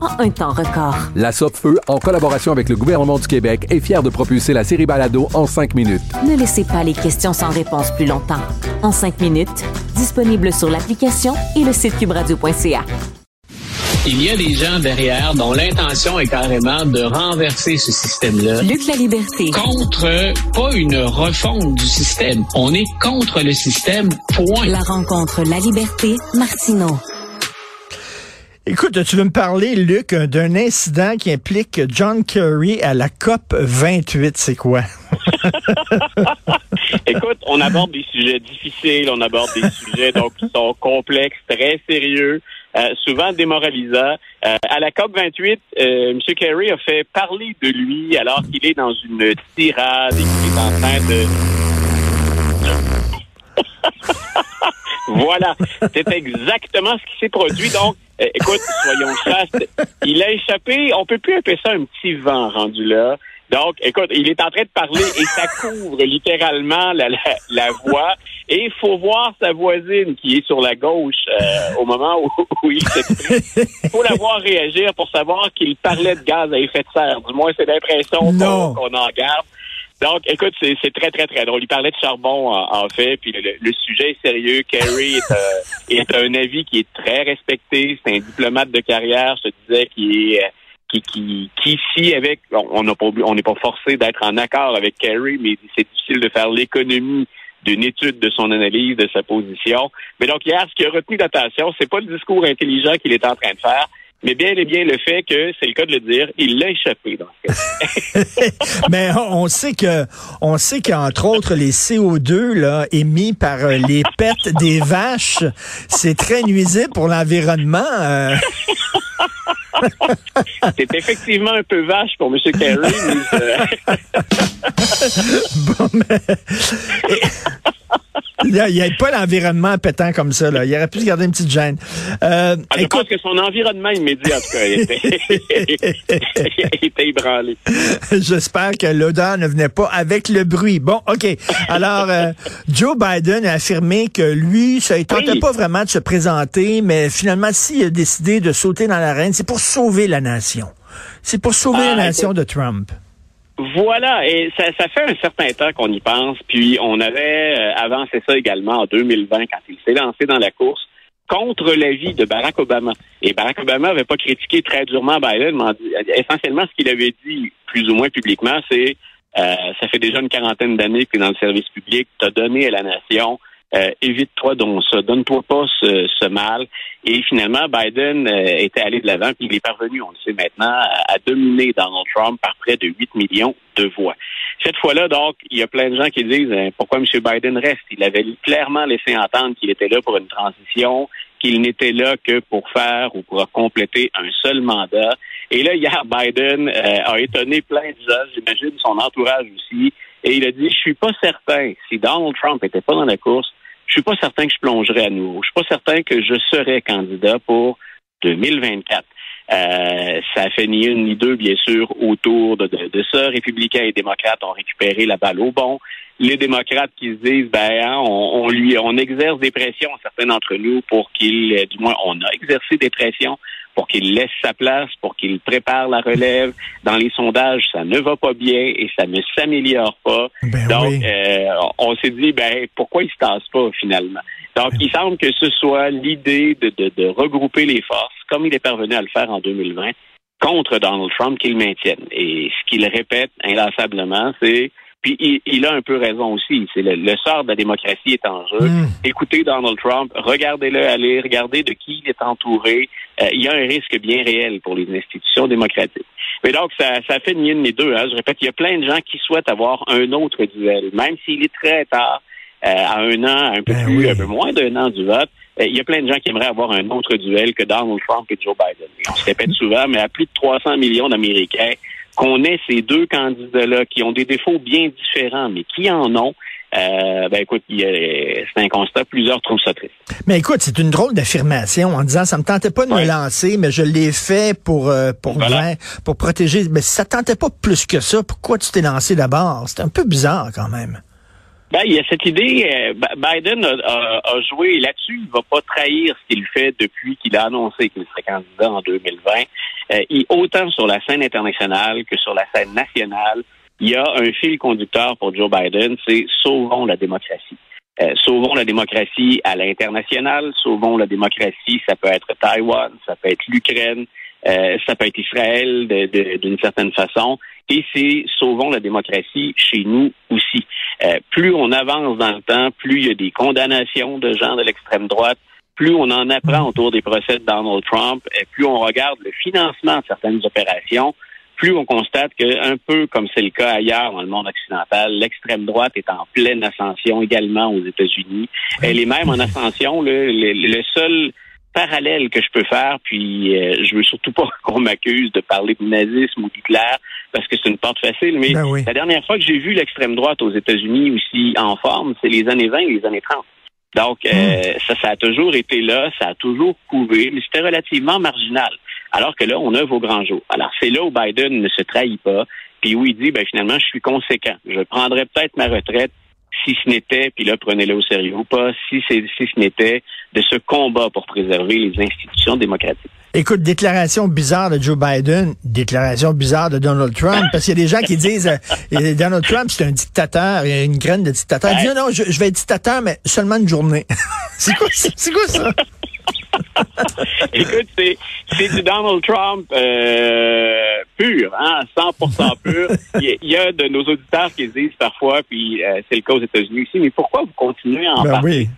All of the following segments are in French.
en un temps record. La Feu, en collaboration avec le gouvernement du Québec, est fière de propulser la série Balado en cinq minutes. Ne laissez pas les questions sans réponse plus longtemps. En cinq minutes, disponible sur l'application et le site cubradio.ca. Il y a des gens derrière dont l'intention est carrément de renverser ce système-là. Luc la liberté. Contre, pas une refonte du système. On est contre le système, point. La rencontre La Liberté, Martineau. Écoute, tu veux me parler, Luc, d'un incident qui implique John Kerry à la COP 28, c'est quoi? Écoute, on aborde des sujets difficiles, on aborde des sujets donc qui sont complexes, très sérieux. Euh, souvent démoralisants. Euh, à la COP 28, euh, M. Kerry a fait parler de lui alors qu'il est dans une tirade et qu'il est en train de voilà, c'est exactement ce qui s'est produit. Donc, écoute, soyons chastes. Il a échappé, on peut plus appeler ça un petit vent rendu là. Donc, écoute, il est en train de parler et ça couvre littéralement la, la, la voix. Et il faut voir sa voisine qui est sur la gauche euh, au moment où, où il s'exprime. Il faut la voir réagir pour savoir qu'il parlait de gaz à effet de serre. Du moins, c'est l'impression qu'on en garde. Donc, écoute, c'est très, très, très drôle. Il parlait de charbon, en, fait, puis le, sujet est sérieux. Kerry est, euh, est, un avis qui est très respecté. C'est un diplomate de carrière, je te disais, qui est qui, qui, qui ici, avec, on n'a pas, on n'est pas forcé d'être en accord avec Kerry, mais c'est difficile de faire l'économie d'une étude de son analyse, de sa position. Mais donc hier, ce qui a retenu l'attention, c'est pas le discours intelligent qu'il est en train de faire, mais bien et bien le fait que, c'est le cas de le dire, il l'a échappé dans ce cas Mais on sait que, on sait qu'entre autres, les CO2 là, émis par euh, les pets des vaches, c'est très nuisible pour l'environnement. Euh. C'est effectivement un peu vache pour M. Kerry. Mais, euh, bon, mais... Il n'y a, pas l'environnement pétant comme ça. Là. Il aurait pu se garder une petite gêne. Euh, ah, je pense que son environnement immédiat, en tout cas, était, était ébranlé. J'espère que l'odeur ne venait pas avec le bruit. Bon, OK. Alors, euh, Joe Biden a affirmé que lui, ça ne tentait pas vraiment de se présenter, mais finalement, s'il a décidé de sauter dans l'arène, c'est pour sauver la nation. C'est pour sauver la ah, nation de Trump. Voilà, et ça, ça fait un certain temps qu'on y pense, puis on avait euh, avancé ça également en 2020 quand il s'est lancé dans la course contre l'avis de Barack Obama. Et Barack Obama n'avait pas critiqué très durement Biden, mais essentiellement ce qu'il avait dit plus ou moins publiquement, c'est euh, ça fait déjà une quarantaine d'années que dans le service public, tu as donné à la nation euh, évite-toi donc ça, donne-toi pas ce, mal. Et finalement, Biden euh, était allé de l'avant, puis il est parvenu, on le sait maintenant, à, dominer Donald Trump par près de 8 millions de voix. Cette fois-là, donc, il y a plein de gens qui disent hein, pourquoi M. Biden reste? Il avait clairement laissé entendre qu'il était là pour une transition, qu'il n'était là que pour faire ou pour compléter un seul mandat. Et là, hier, Biden euh, a étonné plein de gens, j'imagine son entourage aussi, et il a dit, je suis pas certain, si Donald Trump était pas dans la course, je suis pas certain que je plongerais à nouveau. Je suis pas certain que je serais candidat pour 2024. Euh, ça fait ni une ni deux, bien sûr, autour de, de, ça. Républicains et démocrates ont récupéré la balle au bon. Les démocrates qui se disent, ben, hein, on, on, lui, on exerce des pressions, certains d'entre nous, pour qu'il, du moins, on a exercé des pressions pour qu'il laisse sa place, pour qu'il prépare la relève. Dans les sondages, ça ne va pas bien et ça ne s'améliore pas. Ben Donc, euh, on s'est dit, ben, pourquoi il se tasse pas finalement? Donc, il semble que ce soit l'idée de, de, de, regrouper les forces, comme il est parvenu à le faire en 2020, contre Donald Trump qu'il maintienne. Et ce qu'il répète inlassablement, c'est puis il, il, a un peu raison aussi. C'est le, le, sort de la démocratie est en jeu. Mm. Écoutez Donald Trump, regardez-le aller, regardez de qui il est entouré. Euh, il y a un risque bien réel pour les institutions démocratiques. Mais donc, ça, ça fait ni une ni deux. Hein. Je répète, il y a plein de gens qui souhaitent avoir un autre duel, même s'il est très tard, euh, à un an, un peu Ben plus, oui. un peu moins d'un an du vote. euh, Il y a plein de gens qui aimeraient avoir un autre duel que Donald Trump et Joe Biden. Et on se répète souvent, mais à plus de 300 millions d'Américains, qu'on ait ces deux candidats-là qui ont des défauts bien différents, mais qui en ont, euh, ben écoute, c'est un constat. Plusieurs trouvent ça triste. Mais écoute, c'est une drôle d'affirmation en disant ça me tentait pas de me lancer, mais je l'ai fait pour euh, pour Voilà. pour protéger. Mais si ça tentait pas plus que ça, pourquoi tu t'es lancé d'abord? C'est un peu bizarre quand même. Ben, il y a cette idée, euh, Biden a, a- a joué là-dessus, il va pas trahir ce qu'il fait depuis qu'il a annoncé qu'il serait candidat en 2020. Euh, autant sur la scène internationale que sur la scène nationale, il y a un fil conducteur pour Joe Biden, c'est sauvons la démocratie. Euh, sauvons la démocratie à l'international, sauvons la démocratie, ça peut être Taïwan, ça peut être l'Ukraine, euh, ça peut être Israël d'une certaine façon, et c'est sauvons la démocratie chez nous aussi. Euh, plus on avance dans le temps, plus il y a des condamnations de gens de l'extrême droite, plus on en apprend autour des procès de Donald Trump, et plus on regarde le financement de certaines opérations, plus on constate que, un peu comme c'est le cas ailleurs dans le monde occidental, l'extrême droite est en pleine ascension également aux États-Unis. Elle est même en ascension. Le, le, le seul parallèle que je peux faire, puis euh, je veux surtout pas qu'on m'accuse de parler de nazisme ou d'Hitler, parce que c'est une porte facile, mais Ben oui. la dernière fois que j'ai vu l'extrême droite aux États-Unis aussi en forme, c'est les années 20 et les années 30. Donc, euh, ça, ça a toujours été là, ça a toujours couvé, mais c'était relativement marginal. Alors que là, on œuvre au grand jour. Alors, c'est là où Biden ne se trahit pas, puis où il dit, ben finalement, je suis conséquent. Je prendrais peut-être ma retraite si ce n'était, puis là, prenez-le au sérieux ou pas, si, c'est, si ce n'était de ce combat pour préserver les institutions démocratiques. Écoute, déclaration bizarre de Joe Biden, déclaration bizarre de Donald Trump, parce qu'il y a des gens qui disent euh, Donald Trump, c'est un dictateur, il a une graine de dictateur. Il dit non, non, je, je vais être dictateur, mais seulement une journée. c'est quoi, ça? c'est quoi ça? Écoute, c'est, c'est du Donald Trump euh, pur, hein, 100% pur. Il y, a, il y a de nos auditeurs qui disent parfois, puis euh, c'est le cas aux États-Unis aussi, mais pourquoi vous continuez à en Ben parler? oui.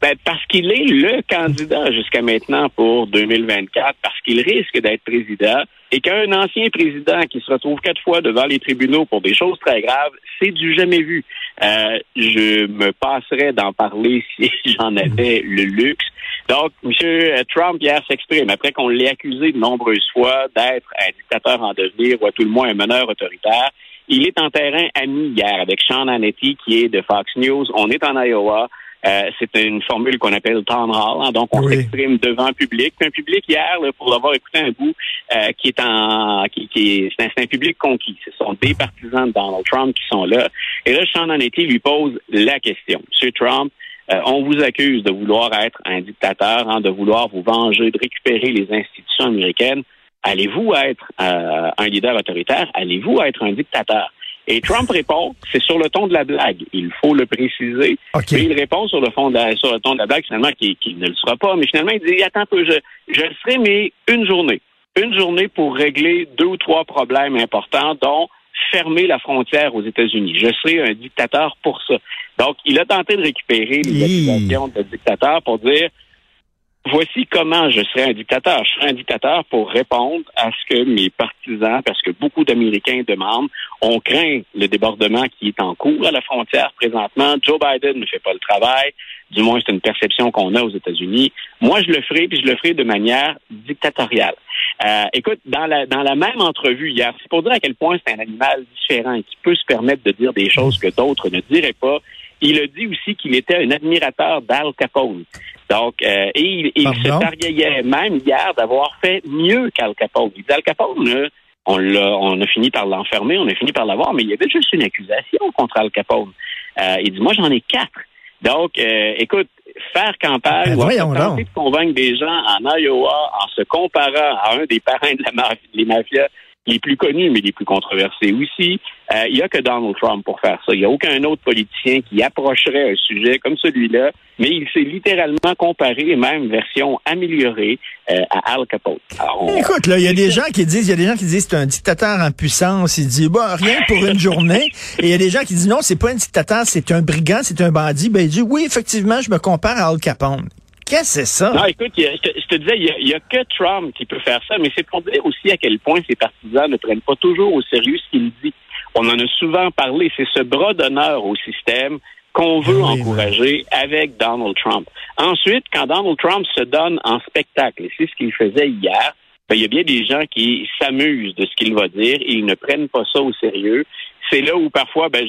Ben, parce qu'il est le candidat jusqu'à maintenant pour 2024, parce qu'il risque d'être président, et qu'un ancien président qui se retrouve quatre fois devant les tribunaux pour des choses très graves, c'est du jamais vu. Euh, je me passerais d'en parler si j'en avais le luxe. Donc, M. Trump hier s'exprime après qu'on l'ait accusé de nombreuses fois d'être un dictateur en devenir ou à tout le moins un meneur autoritaire. Il est en terrain ami hier avec Sean Hannity qui est de Fox News. On est en Iowa. Euh, c'est une formule qu'on appelle town hall, hein, donc on Oui. s'exprime devant un public. Puis un public hier, là, pour l'avoir écouté un bout, euh, qui est en, qui, qui est, c'est un, c'est un public conquis. Ce sont des partisans de Donald Trump qui sont là. Et là, Sean Hannity lui pose la question. Monsieur Trump, euh, on vous accuse de vouloir être un dictateur, hein, de vouloir vous venger, de récupérer les institutions américaines. Allez-vous être euh, un leader autoritaire? Allez-vous être un dictateur? Et Trump répond, c'est sur le ton de la blague. Il faut le préciser. OK. Mais il répond sur le fond de la, sur le ton de la blague, finalement, qu'il ne le sera pas. Mais finalement, il dit, attends un peu, je, je le serai, mais une journée. Une journée pour régler deux ou trois problèmes importants, dont fermer la frontière aux États-Unis. Je serai un dictateur pour ça. Donc, il a tenté de récupérer les accusations de dictateur pour dire, voici comment je serai un dictateur. Je serai un dictateur pour répondre à ce que mes partisans, parce que beaucoup d'Américains demandent, on craint le débordement qui est en cours à la frontière présentement. Joe Biden ne fait pas le travail. Du moins, c'est une perception qu'on a aux États-Unis. Moi, je le ferai, puis je le ferai de manière dictatoriale. Euh, écoute, dans la, dans la même entrevue hier, c'est pour dire à quel point c'est un animal différent qui peut se permettre de dire des choses que d'autres ne diraient pas. Il a dit aussi qu'il était un admirateur d'Al Capone. Donc, euh, et il, il se targuait même hier d'avoir fait mieux qu'Al Capone. Il dit Al Capone, on, l'a, on a fini par l'enfermer, on a fini par l'avoir, mais il y avait juste une accusation contre Al Capone. Euh, il dit, moi, j'en ai quatre. Donc, euh, écoute, faire campagne Ben, voyons tenter de convaincre des gens en Iowa en se comparant à un des parrains de la ma- les mafias les plus connus, mais les plus controversés aussi, Euh, il y a que Donald Trump pour faire ça. Il n'y a aucun autre politicien qui approcherait un sujet comme celui-là, mais il s'est littéralement comparé, même version améliorée, euh, à Al on- Écoute, là, il y a des gens qui disent, il y a des gens qui disent c'est un dictateur en puissance. Il dit, bon, rien pour une journée. Et il y a des gens qui disent non, c'est pas un dictateur, c'est un brigand, c'est un bandit. Ben, il dit, oui, effectivement, je me compare à Al Capone. Qu'est-ce que c'est ça? Non, écoute, a- je, te, je te disais, il y, a, que Trump qui peut faire ça, mais c'est pour dire aussi à quel point ses partisans ne prennent pas toujours au sérieux ce qu'il dit. On en a souvent parlé, c'est ce bras d'honneur au système qu'on veut Oui, encourager avec Donald Trump. Ensuite, quand Donald Trump se donne en spectacle, et c'est ce qu'il faisait hier, ben, il y a bien des gens qui s'amusent de ce qu'il va dire et ils ne prennent pas ça au sérieux. C'est là où parfois, ben,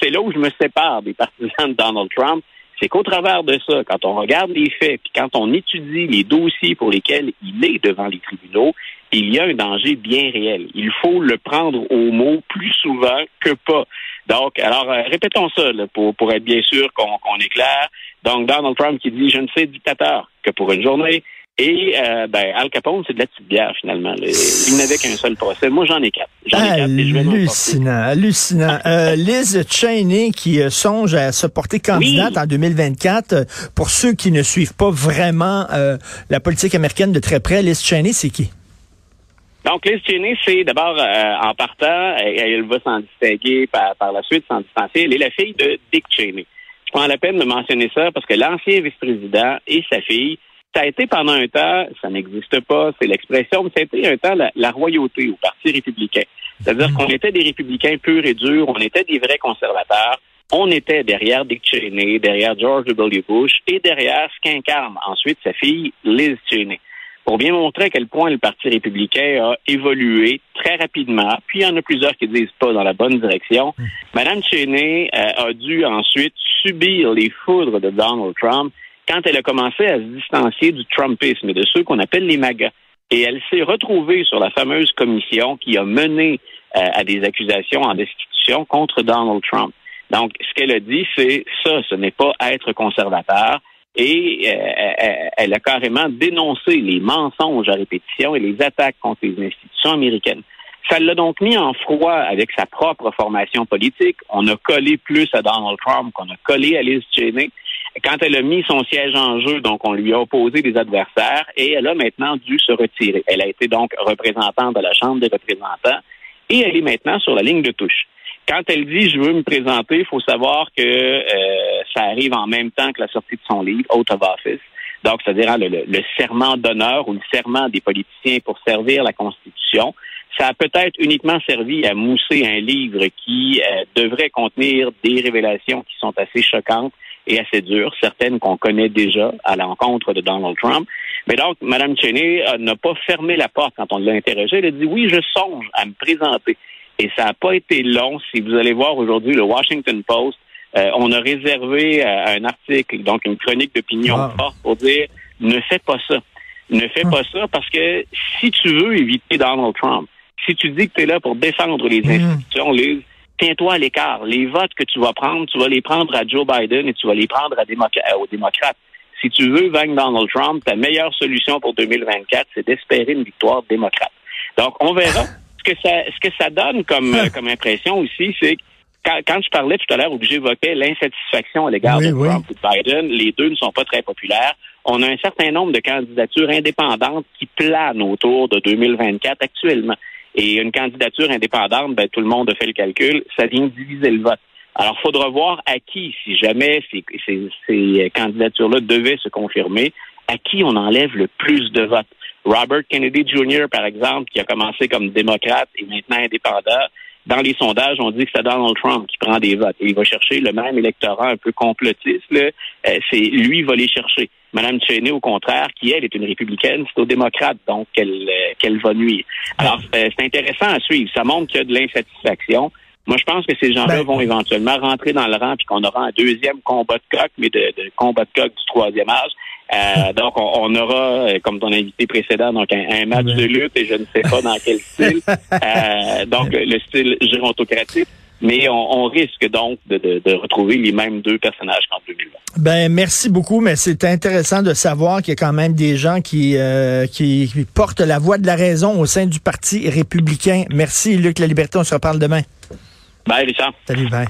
c'est là où je me sépare des partisans de Donald Trump c'est qu'au travers de ça, quand on regarde les faits, puis quand on étudie les dossiers pour lesquels il est devant les tribunaux, il y a un danger bien réel. Il faut le prendre au mot plus souvent que pas. Donc, alors, euh, répétons ça là, pour, pour être bien sûr qu'on qu'on est clair. Donc, Donald Trump qui dit, je ne sais dictateur que pour une journée. Et euh, ben, Al Capone, c'est de la petite bière, finalement. là. Il n'avait qu'un seul procès. Moi, j'en ai quatre. J'en ai quatre et je vais m'en porter. Hallucinant, hallucinant. Euh, Liz Cheney qui euh, songe à se porter candidate Oui. en 2024. euh, Pour ceux qui ne suivent pas vraiment euh, la politique américaine de très près, Liz Cheney, c'est qui? Donc, Liz Cheney, c'est d'abord, euh, en partant, elle, elle va s'en distinguer par, par la suite, s'en distancier. Elle est la fille de Dick Cheney. Je prends la peine de mentionner ça parce que l'ancien vice-président et sa fille, ça a été pendant un temps, ça n'existe pas, c'est l'expression, mais ça a été un temps la, la royauté au Parti républicain. C'est-à-dire qu'on était des républicains purs et durs, on était des vrais conservateurs, on était derrière Dick Cheney, derrière George W. Bush et derrière ce qu'incarne ensuite sa fille Liz Cheney pour bien montrer à quel point le Parti républicain a évolué très rapidement. Puis il y en a plusieurs qui disent pas dans la bonne direction. Madame Cheney euh, a dû ensuite subir les foudres de Donald Trump quand elle a commencé à se distancier du Trumpisme et de ceux qu'on appelle les MAGA. Et elle s'est retrouvée sur la fameuse commission qui a mené euh, à des accusations en destitution contre Donald Trump. Donc, ce qu'elle a dit, c'est ça, ce n'est pas être conservateur. Et euh, elle- elle a carrément dénoncé les mensonges à répétition et les attaques contre les institutions américaines. Ça l'a donc mis en froid avec sa propre formation politique. On a collé plus à Donald Trump qu'on a collé à Liz Cheney. Quand elle a mis son siège en jeu, donc on lui a opposé des adversaires et elle a maintenant dû se retirer. Elle a été donc représentante de la Chambre des représentants et elle est maintenant sur la ligne de touche. Quand elle dit je veux me présenter, il faut savoir que euh, ça arrive en même temps que la sortie de son livre, Oath of Office. Donc, c'est-à-dire hein, le, le- le serment d'honneur ou le serment des politiciens pour servir la Constitution. Ça a peut-être uniquement servi à mousser un livre qui euh, devrait contenir des révélations qui sont assez choquantes et assez dures, certaines qu'on connaît déjà à l'encontre de Donald Trump. Mais donc, Mme Cheney euh, n'a pas fermé la porte quand on l'a interrogée. Elle a dit oui, je songe à me présenter. Et ça n'a pas été long. Si vous allez voir aujourd'hui le Washington Post, euh, on a réservé euh, un article, donc une chronique d'opinion Wow. forte pour dire ne fais pas ça. Ne fais pas ça parce que si tu veux éviter Donald Trump, si tu dis que tu es là pour défendre les institutions, Liz, tiens-toi à l'écart. Les votes que tu vas prendre, tu vas les prendre à Joe Biden et tu vas les prendre à euh, aux démocrates. Si tu veux vaincre Donald Trump, ta meilleure solution pour 2024, c'est d'espérer une victoire démocrate. Donc, on verra. Ce que ça, ce que ça donne comme, euh, comme impression aussi, c'est que quand, quand je parlais tout à l'heure où j'évoquais l'insatisfaction à l'égard Oui, de oui. Trump ou de Biden, les deux ne sont pas très populaires. On a un certain nombre de candidatures indépendantes qui planent autour de 2024 actuellement. Et une candidature indépendante, ben, tout le monde a fait le calcul, ça vient diviser le vote. Alors, il faudra voir à qui, si jamais ces, ces, candidatures-là devaient se confirmer, à qui on enlève le plus de votes. Robert Kennedy Jr., par exemple, qui a commencé comme démocrate et maintenant indépendant, dans les sondages, on dit que c'est Donald Trump qui prend des votes. Et il va chercher le même électorat un peu complotiste. là. Euh, c'est lui va les chercher. Madame Cheney, au contraire, qui elle est une républicaine, c'est aux démocrates donc qu'elle euh, qu'elle va nuire. Alors c'est c'est intéressant à suivre. Ça montre qu'il y a de l'insatisfaction. Moi, je pense que ces gens-là Ben- vont éventuellement rentrer dans le rang puis qu'on aura un deuxième combat de coq, mais de, de combat de coq du troisième âge. Euh, donc, on, on aura, euh, comme ton invité précédent, donc un, un match de lutte et je ne sais pas dans quel style. Euh, donc, le style gérontocratique. Mais on, on risque donc de, de- de retrouver les mêmes deux personnages qu'en 2020. Ben merci beaucoup, mais c'est intéressant de savoir qu'il y a quand même des gens qui, euh, qui, qui portent la voix de la raison au sein du Parti républicain. Merci, Luc La Liberté. On se reparle demain. Bye, Richard. Salut, bye.